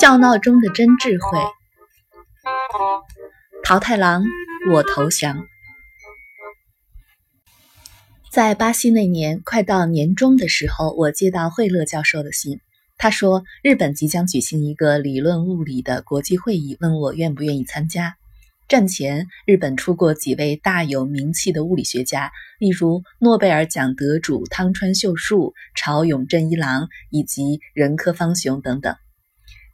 笑闹中的真智慧。桃太郎，我投降。在巴西那年快到年终的时候，我接到惠勒教授的信。他说，日本即将举行一个理论物理的国际会议，问我愿不愿意参加。战前，日本出过几位大有名气的物理学家，例如诺贝尔奖得主汤川秀树、朝永正一郎以及仁科芳雄等等。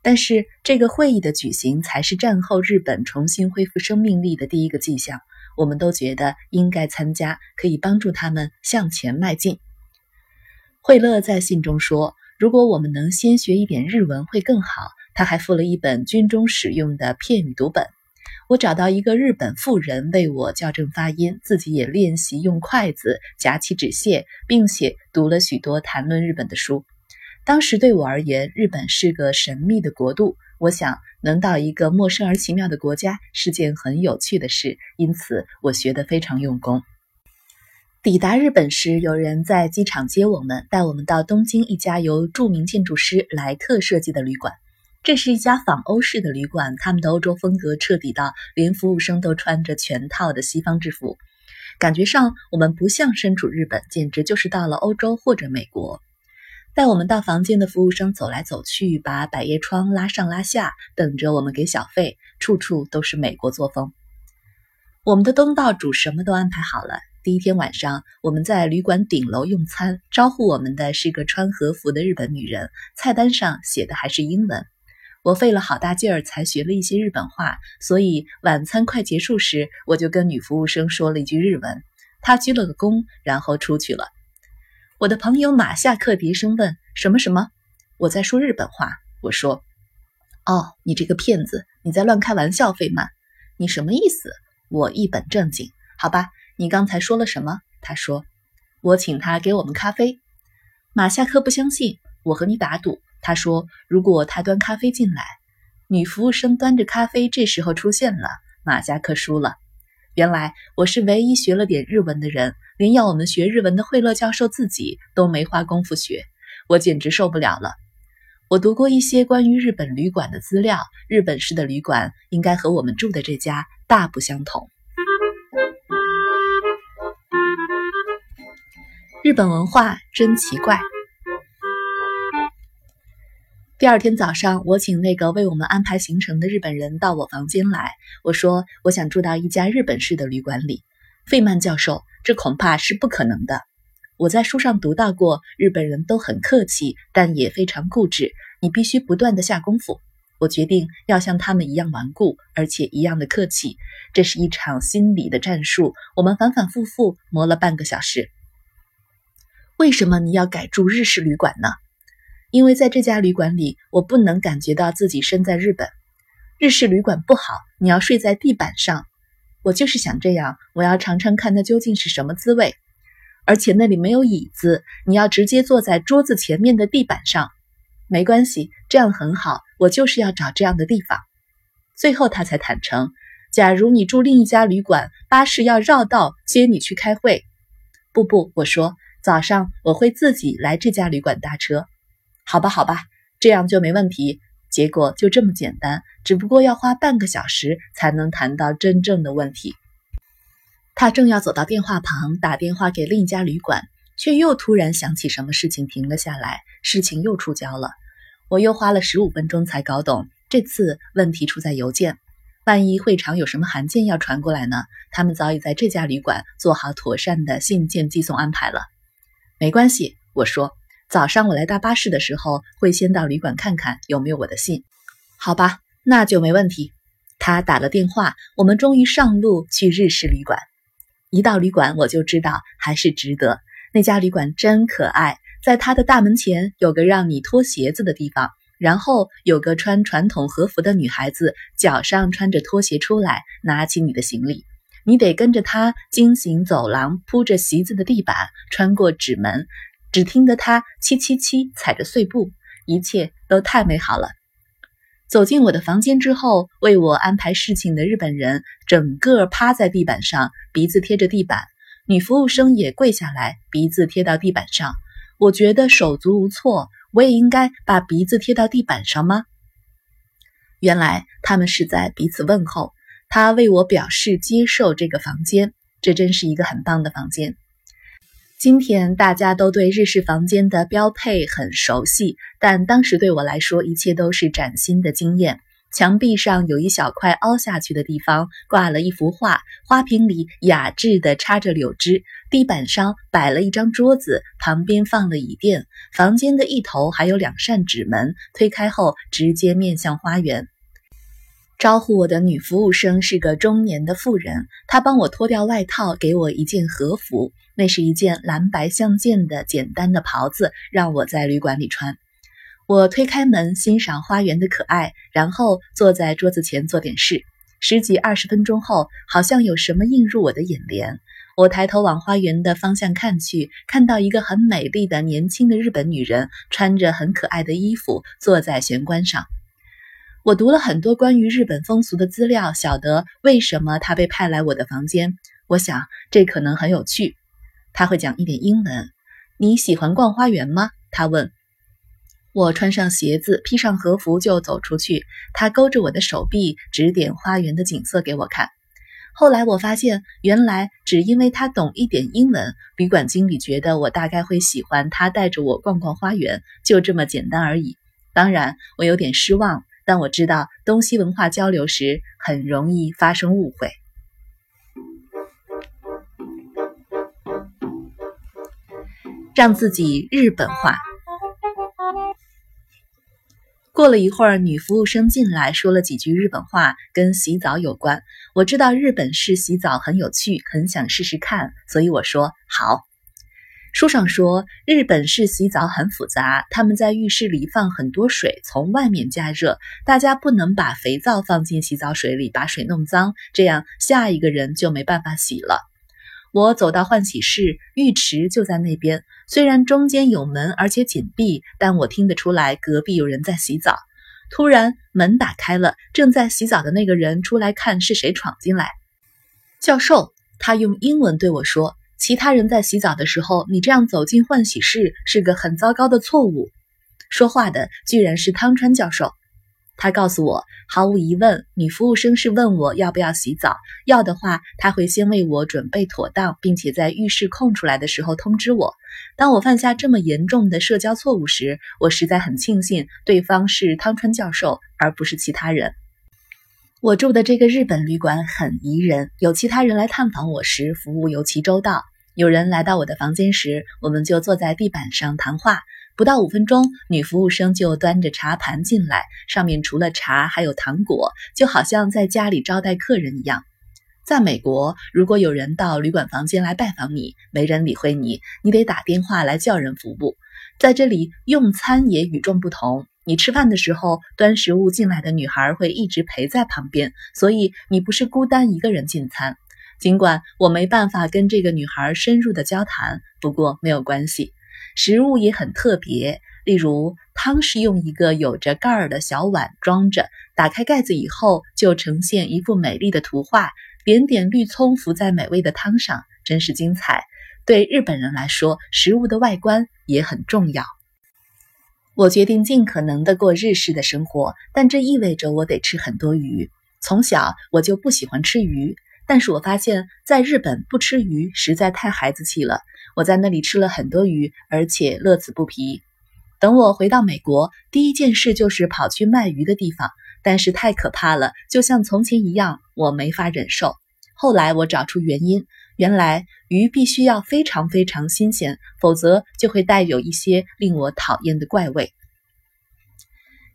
但是，这个会议的举行才是战后日本重新恢复生命力的第一个迹象。我们都觉得应该参加，可以帮助他们向前迈进。惠勒在信中说：“如果我们能先学一点日文会更好。”他还附了一本军中使用的片语读本。我找到一个日本妇人为我校正发音，自己也练习用筷子夹起纸屑，并且读了许多谈论日本的书。当时对我而言，日本是个神秘的国度。我想能到一个陌生而奇妙的国家是件很有趣的事，因此我学得非常用功。抵达日本时，有人在机场接我们，带我们到东京一家由著名建筑师莱特设计的旅馆。这是一家仿欧式的旅馆，他们的欧洲风格彻底到连服务生都穿着全套的西方制服，感觉上我们不像身处日本，简直就是到了欧洲或者美国。带我们到房间的服务生走来走去，把百叶窗拉上拉下，等着我们给小费，处处都是美国作风。我们的东道主什么都安排好了。第一天晚上，我们在旅馆顶楼用餐，招呼我们的是个穿和服的日本女人，菜单上写的还是英文。我费了好大劲儿才学了一些日本话，所以晚餐快结束时，我就跟女服务生说了一句日文，她鞠了个躬，然后出去了。我的朋友马夏克低声问：“什么什么？”我在说日本话。我说：“哦，你这个骗子，你在乱开玩笑，费曼，你什么意思？”我一本正经：“好吧，你刚才说了什么？”他说：“我请他给我们咖啡。”马夏克不相信，我和你打赌。他说：“如果他端咖啡进来，女服务生端着咖啡这时候出现了，马夏克输了。”原来我是唯一学了点日文的人，连要我们学日文的惠勒教授自己都没花功夫学，我简直受不了了。我读过一些关于日本旅馆的资料，日本式的旅馆应该和我们住的这家大不相同。日本文化真奇怪。第二天早上，我请那个为我们安排行程的日本人到我房间来。我说：“我想住到一家日本式的旅馆里。”费曼教授，这恐怕是不可能的。我在书上读到过，日本人都很客气，但也非常固执。你必须不断的下功夫。我决定要像他们一样顽固，而且一样的客气。这是一场心理的战术。我们反反复复磨了半个小时。为什么你要改住日式旅馆呢？因为在这家旅馆里，我不能感觉到自己身在日本。日式旅馆不好，你要睡在地板上。我就是想这样，我要尝尝看它究竟是什么滋味。而且那里没有椅子，你要直接坐在桌子前面的地板上。没关系，这样很好。我就是要找这样的地方。最后他才坦诚：假如你住另一家旅馆，巴士要绕道接你去开会。不不，我说早上我会自己来这家旅馆搭车。好吧，好吧，这样就没问题。结果就这么简单，只不过要花半个小时才能谈到真正的问题。他正要走到电话旁打电话给另一家旅馆，却又突然想起什么事情，停了下来。事情又出焦了。我又花了十五分钟才搞懂，这次问题出在邮件。万一会场有什么函件要传过来呢？他们早已在这家旅馆做好妥善的信件寄送安排了。没关系，我说。早上我来大巴士的时候，会先到旅馆看看有没有我的信，好吧，那就没问题。他打了电话，我们终于上路去日式旅馆。一到旅馆，我就知道还是值得。那家旅馆真可爱，在它的大门前有个让你脱鞋子的地方，然后有个穿传统和服的女孩子脚上穿着拖鞋出来，拿起你的行李，你得跟着她经行走廊铺着席子的地板，穿过纸门。只听得他七七七踩着碎步，一切都太美好了。走进我的房间之后，为我安排事情的日本人整个趴在地板上，鼻子贴着地板；女服务生也跪下来，鼻子贴到地板上。我觉得手足无措，我也应该把鼻子贴到地板上吗？原来他们是在彼此问候。他为我表示接受这个房间，这真是一个很棒的房间。今天大家都对日式房间的标配很熟悉，但当时对我来说，一切都是崭新的经验。墙壁上有一小块凹下去的地方，挂了一幅画，花瓶里雅致地插着柳枝。地板上摆了一张桌子，旁边放了椅垫。房间的一头还有两扇纸门，推开后直接面向花园。招呼我的女服务生是个中年的妇人，她帮我脱掉外套，给我一件和服，那是一件蓝白相间的简单的袍子，让我在旅馆里穿。我推开门，欣赏花园的可爱，然后坐在桌子前做点事。十几二十分钟后，好像有什么映入我的眼帘。我抬头往花园的方向看去，看到一个很美丽的年轻的日本女人，穿着很可爱的衣服，坐在玄关上。我读了很多关于日本风俗的资料，晓得为什么他被派来我的房间。我想这可能很有趣。他会讲一点英文。你喜欢逛花园吗？他问。我穿上鞋子，披上和服就走出去。他勾着我的手臂，指点花园的景色给我看。后来我发现，原来只因为他懂一点英文，旅馆经理觉得我大概会喜欢他带着我逛逛花园，就这么简单而已。当然，我有点失望，但我知道东西文化交流时很容易发生误会，让自己日本化。过了一会儿，女服务生进来，说了几句日本话，跟洗澡有关。我知道日本式洗澡很有趣，很想试试看，所以我说好。书上说日本式洗澡很复杂，他们在浴室里放很多水，从外面加热。大家不能把肥皂放进洗澡水里，把水弄脏，这样下一个人就没办法洗了。我走到换洗室，浴池就在那边。虽然中间有门，而且紧闭，但我听得出来隔壁有人在洗澡。突然门打开了，正在洗澡的那个人出来看是谁闯进来。教授，他用英文对我说：“其他人在洗澡的时候，你这样走进换洗室是个很糟糕的错误。”说话的居然是汤川教授。他告诉我，毫无疑问，女服务生是问我要不要洗澡。要的话，他会先为我准备妥当，并且在浴室空出来的时候通知我。当我犯下这么严重的社交错误时，我实在很庆幸对方是汤川教授，而不是其他人。我住的这个日本旅馆很宜人，有其他人来探访我时，服务尤其周到。有人来到我的房间时，我们就坐在地板上谈话。不到五分钟，女服务生就端着茶盘进来，上面除了茶还有糖果，就好像在家里招待客人一样。在美国，如果有人到旅馆房间来拜访你，没人理会你，你得打电话来叫人服务。在这里用餐也与众不同，你吃饭的时候，端食物进来的女孩会一直陪在旁边，所以你不是孤单一个人进餐。尽管我没办法跟这个女孩深入的交谈，不过没有关系。食物也很特别，例如汤是用一个有着盖儿的小碗装着，打开盖子以后就呈现一幅美丽的图画，点点绿葱浮在美味的汤上，真是精彩。对日本人来说，食物的外观也很重要。我决定尽可能的过日式的生活，但这意味着我得吃很多鱼。从小我就不喜欢吃鱼。但是我发现，在日本不吃鱼实在太孩子气了。我在那里吃了很多鱼，而且乐此不疲。等我回到美国，第一件事就是跑去卖鱼的地方，但是太可怕了，就像从前一样，我没法忍受。后来我找出原因，原来鱼必须要非常非常新鲜，否则就会带有一些令我讨厌的怪味。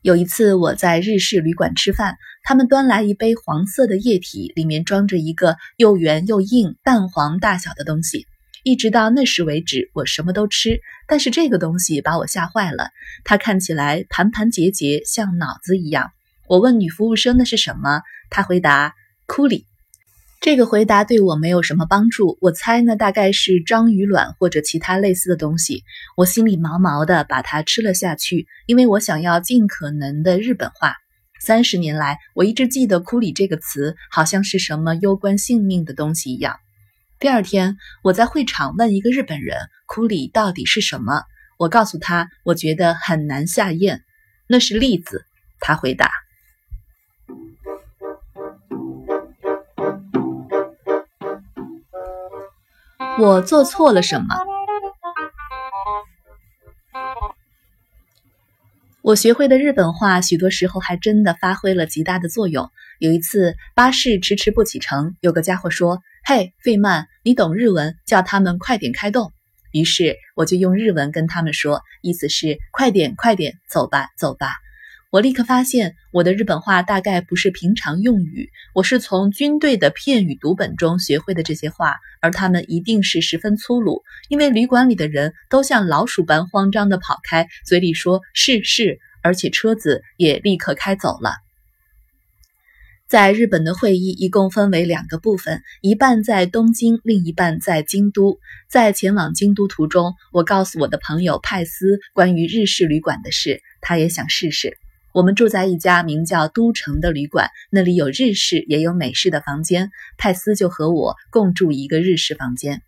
有一次我在日式旅馆吃饭，他们端来一杯黄色的液体，里面装着一个又圆又硬、蛋黄大小的东西。一直到那时为止，我什么都吃，但是这个东西把我吓坏了。它看起来盘盘结结，像脑子一样。我问女服务生那是什么，她回答：库里。这个回答对我没有什么帮助。我猜呢大概是章鱼卵或者其他类似的东西。我心里毛毛的，把它吃了下去，因为我想要尽可能的日本化。三十年来，我一直记得“库里”这个词，好像是什么攸关性命的东西一样。第二天，我在会场问一个日本人：“库里到底是什么？”我告诉他，我觉得很难下咽。那是栗子，他回答。我做错了什么？我学会的日本话，许多时候还真的发挥了极大的作用。有一次，巴士迟迟不启程，有个家伙说：“嘿，费曼，你懂日文，叫他们快点开动。”于是我就用日文跟他们说，意思是快点，快点，走吧，走吧。我立刻发现，我的日本话大概不是平常用语，我是从军队的片语读本中学会的这些话，而他们一定是十分粗鲁，因为旅馆里的人都像老鼠般慌张地跑开，嘴里说是是，而且车子也立刻开走了。在日本的会议一共分为两个部分，一半在东京，另一半在京都。在前往京都途中，我告诉我的朋友派斯关于日式旅馆的事，他也想试试。我们住在一家名叫都城的旅馆，那里有日式也有美式的房间。派斯就和我共住一个日式房间。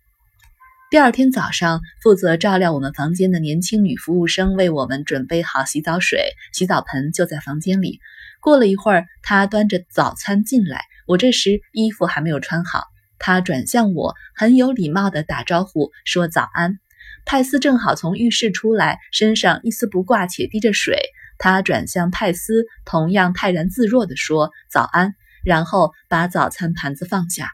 第二天早上，负责照料我们房间的年轻女服务生为我们准备好洗澡水，洗澡盆就在房间里。过了一会儿，她端着早餐进来，我这时衣服还没有穿好。她转向我，很有礼貌地打招呼说：“早安。”派斯正好从浴室出来，身上一丝不挂，且滴着水。他转向派斯，同样泰然自若地说：“早安。”然后把早餐盘子放下。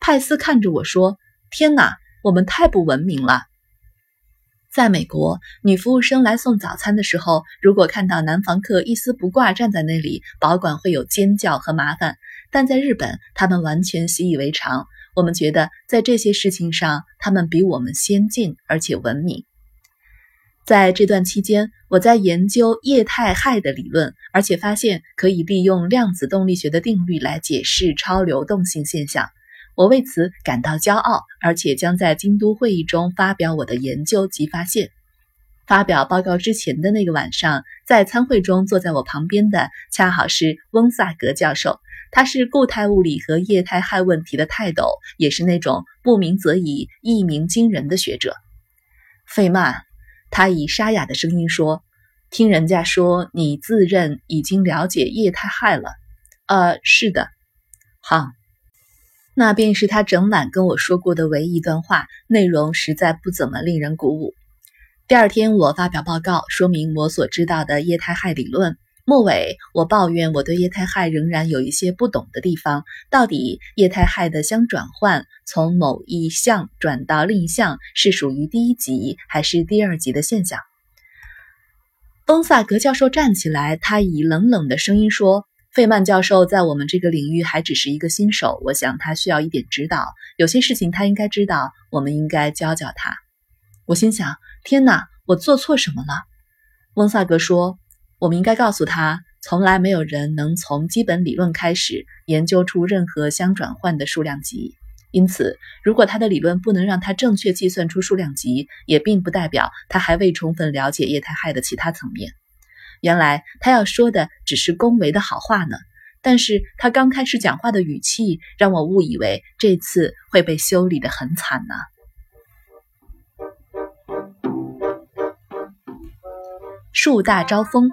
派斯看着我说：“天哪，我们太不文明了。”在美国，女服务生来送早餐的时候，如果看到男房客一丝不挂站在那里，保管会有尖叫和麻烦。但在日本，他们完全习以为常。我们觉得在这些事情上，他们比我们先进而且文明。在这段期间，我在研究液态氦的理论，而且发现可以利用量子动力学的定律来解释超流动性现象。我为此感到骄傲，而且将在京都会议中发表我的研究及发现。发表报告之前的那个晚上，在参会中坐在我旁边的恰好是翁萨格教授，他是固态物理和液态氦问题的泰斗，也是那种不鸣则已，一鸣惊人的学者。费曼。他以沙哑的声音说：“听人家说你自认已经了解液态氦了。”“呃，是的。”“好，那便是他整晚跟我说过的唯一一段话，内容实在不怎么令人鼓舞。”第二天，我发表报告，说明我所知道的液态氦理论。末尾，我抱怨我对液态氦仍然有一些不懂的地方。到底液态氦的相转换从某一项转到另一项是属于第一级还是第二级的现象？翁萨格教授站起来，他以冷冷的声音说：“费曼教授在我们这个领域还只是一个新手，我想他需要一点指导。有些事情他应该知道，我们应该教教他。”我心想：“天哪，我做错什么了？”翁萨格说。我们应该告诉他，从来没有人能从基本理论开始研究出任何相转换的数量级。因此，如果他的理论不能让他正确计算出数量级，也并不代表他还未充分了解液态氦的其他层面。原来他要说的只是恭维的好话呢，但是他刚开始讲话的语气让我误以为这次会被修理的很惨呢。树大招风。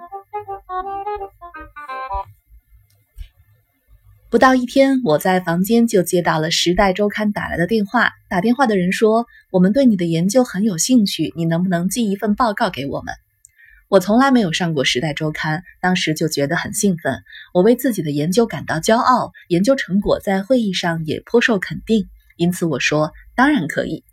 到一天，我在房间就接到了《时代周刊》打来的电话。打电话的人说：“我们对你的研究很有兴趣，你能不能寄一份报告给我们？”我从来没有上过《时代周刊》，当时就觉得很兴奋。我为自己的研究感到骄傲，研究成果在会议上也颇受肯定，因此我说：“当然可以。”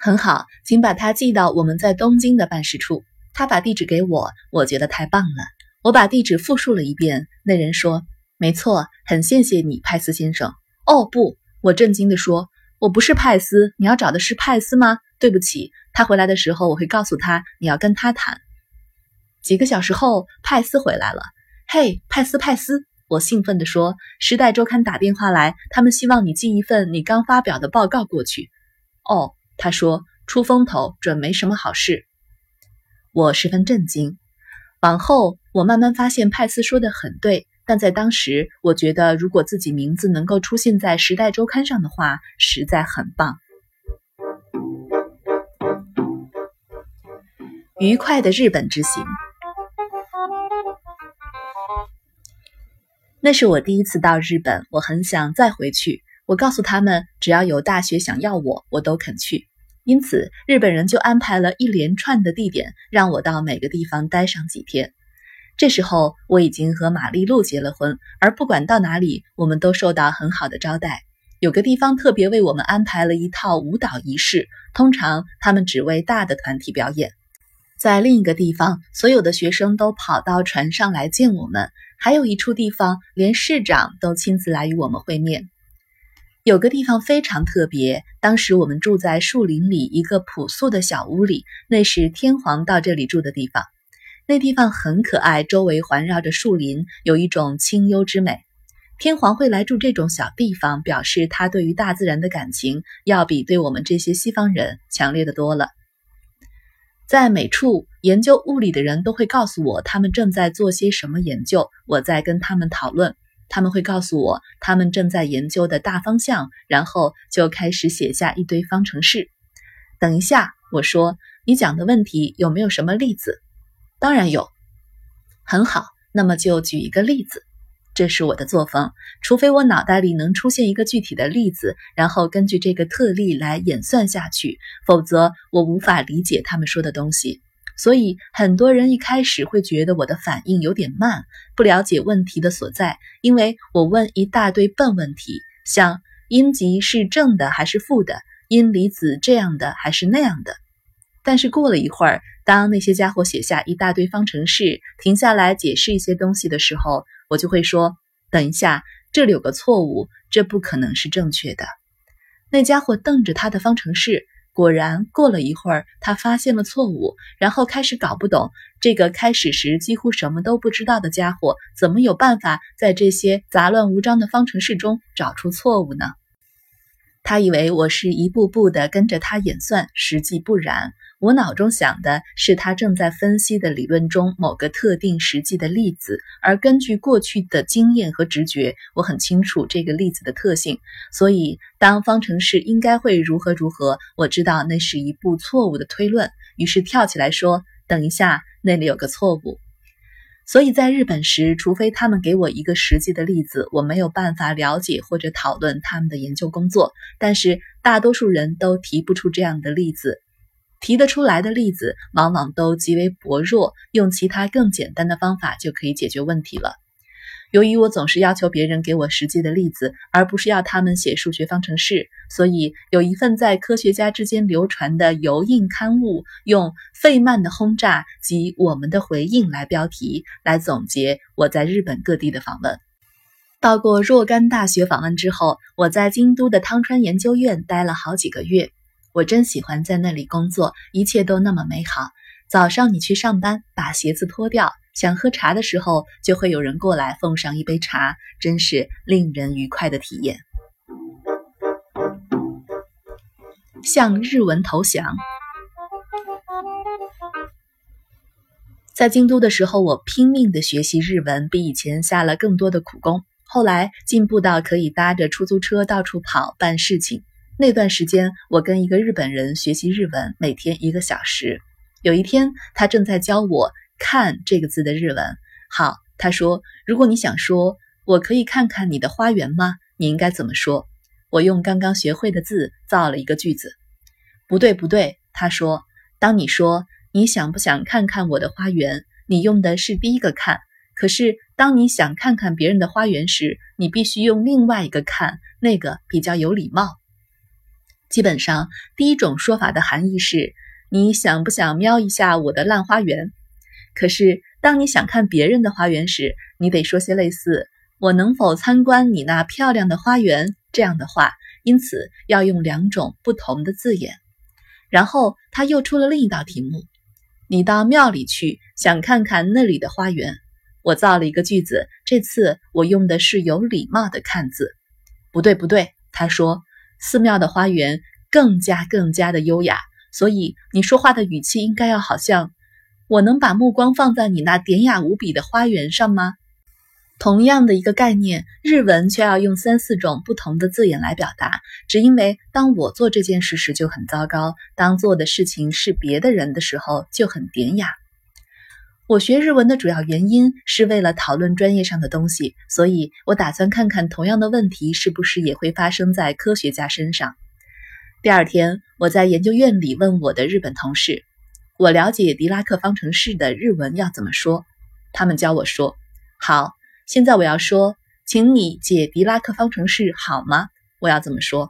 很好，请把它寄到我们在东京的办事处。他把地址给我，我觉得太棒了。我把地址复述了一遍。那人说。没错，很谢谢你，派斯先生。哦不，我震惊地说，我不是派斯。你要找的是派斯吗？对不起，他回来的时候我会告诉他你要跟他谈。几个小时后，派斯回来了。嘿，派斯，派斯！我兴奋地说，《时代周刊》打电话来，他们希望你寄一份你刚发表的报告过去。哦，他说，出风头准没什么好事。我十分震惊。往后，我慢慢发现派斯说的很对。但在当时，我觉得如果自己名字能够出现在《时代周刊》上的话，实在很棒。愉快的日本之行，那是我第一次到日本，我很想再回去。我告诉他们，只要有大学想要我，我都肯去。因此，日本人就安排了一连串的地点，让我到每个地方待上几天。这时候，我已经和玛丽露结了婚，而不管到哪里，我们都受到很好的招待。有个地方特别为我们安排了一套舞蹈仪式，通常他们只为大的团体表演。在另一个地方，所有的学生都跑到船上来见我们。还有一处地方，连市长都亲自来与我们会面。有个地方非常特别，当时我们住在树林里一个朴素的小屋里，那是天皇到这里住的地方。那地方很可爱，周围环绕着树林，有一种清幽之美。天皇会来住这种小地方，表示他对于大自然的感情要比对我们这些西方人强烈的多了。在每处研究物理的人都会告诉我他们正在做些什么研究，我在跟他们讨论。他们会告诉我他们正在研究的大方向，然后就开始写下一堆方程式。等一下，我说你讲的问题有没有什么例子？当然有。很好，那么就举一个例子。这是我的作风，除非我脑袋里能出现一个具体的例子，然后根据这个特例来演算下去，否则我无法理解他们说的东西。所以很多人一开始会觉得我的反应有点慢，不了解问题的所在，因为我问一大堆笨问题，像阴极是正的还是负的，阴离子这样的还是那样的。但是过了一会儿，当那些家伙写下一大堆方程式，停下来解释一些东西的时候，我就会说：“等一下，这里有个错误，这不可能是正确的。”那家伙瞪着他的方程式。果然，过了一会儿，他发现了错误，然后开始搞不懂这个开始时几乎什么都不知道的家伙怎么有办法在这些杂乱无章的方程式中找出错误呢？他以为我是一步步的跟着他演算，实际不然。我脑中想的是他正在分析的理论中某个特定实际的例子，而根据过去的经验和直觉，我很清楚这个例子的特性。所以，当方程式应该会如何如何，我知道那是一步错误的推论，于是跳起来说：“等一下，那里有个错误。”所以在日本时，除非他们给我一个实际的例子，我没有办法了解或者讨论他们的研究工作。但是大多数人都提不出这样的例子。提得出来的例子往往都极为薄弱，用其他更简单的方法就可以解决问题了。由于我总是要求别人给我实际的例子，而不是要他们写数学方程式，所以有一份在科学家之间流传的油印刊物，用“费曼的轰炸及我们的回应”来标题，来总结我在日本各地的访问。到过若干大学访问之后，我在京都的汤川研究院待了好几个月。我真喜欢在那里工作，一切都那么美好。早上你去上班，把鞋子脱掉，想喝茶的时候，就会有人过来奉上一杯茶，真是令人愉快的体验。向日文投降。在京都的时候，我拼命的学习日文，比以前下了更多的苦功。后来进步到可以搭着出租车到处跑办事情。那段时间，我跟一个日本人学习日文，每天一个小时。有一天，他正在教我“看”这个字的日文。好，他说：“如果你想说我可以看看你的花园吗？你应该怎么说？”我用刚刚学会的字造了一个句子。不对，不对，他说：“当你说你想不想看看我的花园，你用的是第一个‘看’。可是当你想看看别人的花园时，你必须用另外一个‘看’，那个比较有礼貌。”基本上，第一种说法的含义是：你想不想瞄一下我的烂花园？可是，当你想看别人的花园时，你得说些类似“我能否参观你那漂亮的花园”这样的话。因此，要用两种不同的字眼。然后他又出了另一道题目：你到庙里去，想看看那里的花园。我造了一个句子，这次我用的是有礼貌的“看”字。不对，不对，他说。寺庙的花园更加更加的优雅，所以你说话的语气应该要好像我能把目光放在你那典雅无比的花园上吗？同样的一个概念，日文却要用三四种不同的字眼来表达，只因为当我做这件事时就很糟糕，当做的事情是别的人的时候就很典雅。我学日文的主要原因是为了讨论专业上的东西，所以我打算看看同样的问题是不是也会发生在科学家身上。第二天，我在研究院里问我的日本同事：“我了解狄拉克方程式的日文要怎么说？”他们教我说：“好，现在我要说，请你解狄拉克方程式好吗？我要怎么说？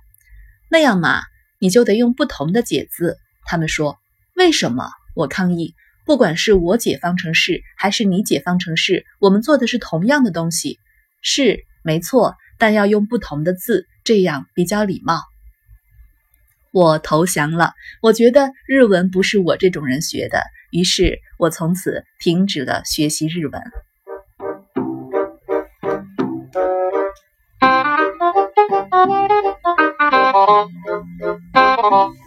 那样嘛，你就得用不同的解字。”他们说：“为什么？”我抗议。不管是我解方程式还是你解方程式，我们做的是同样的东西，是没错，但要用不同的字，这样比较礼貌。我投降了，我觉得日文不是我这种人学的，于是我从此停止了学习日文。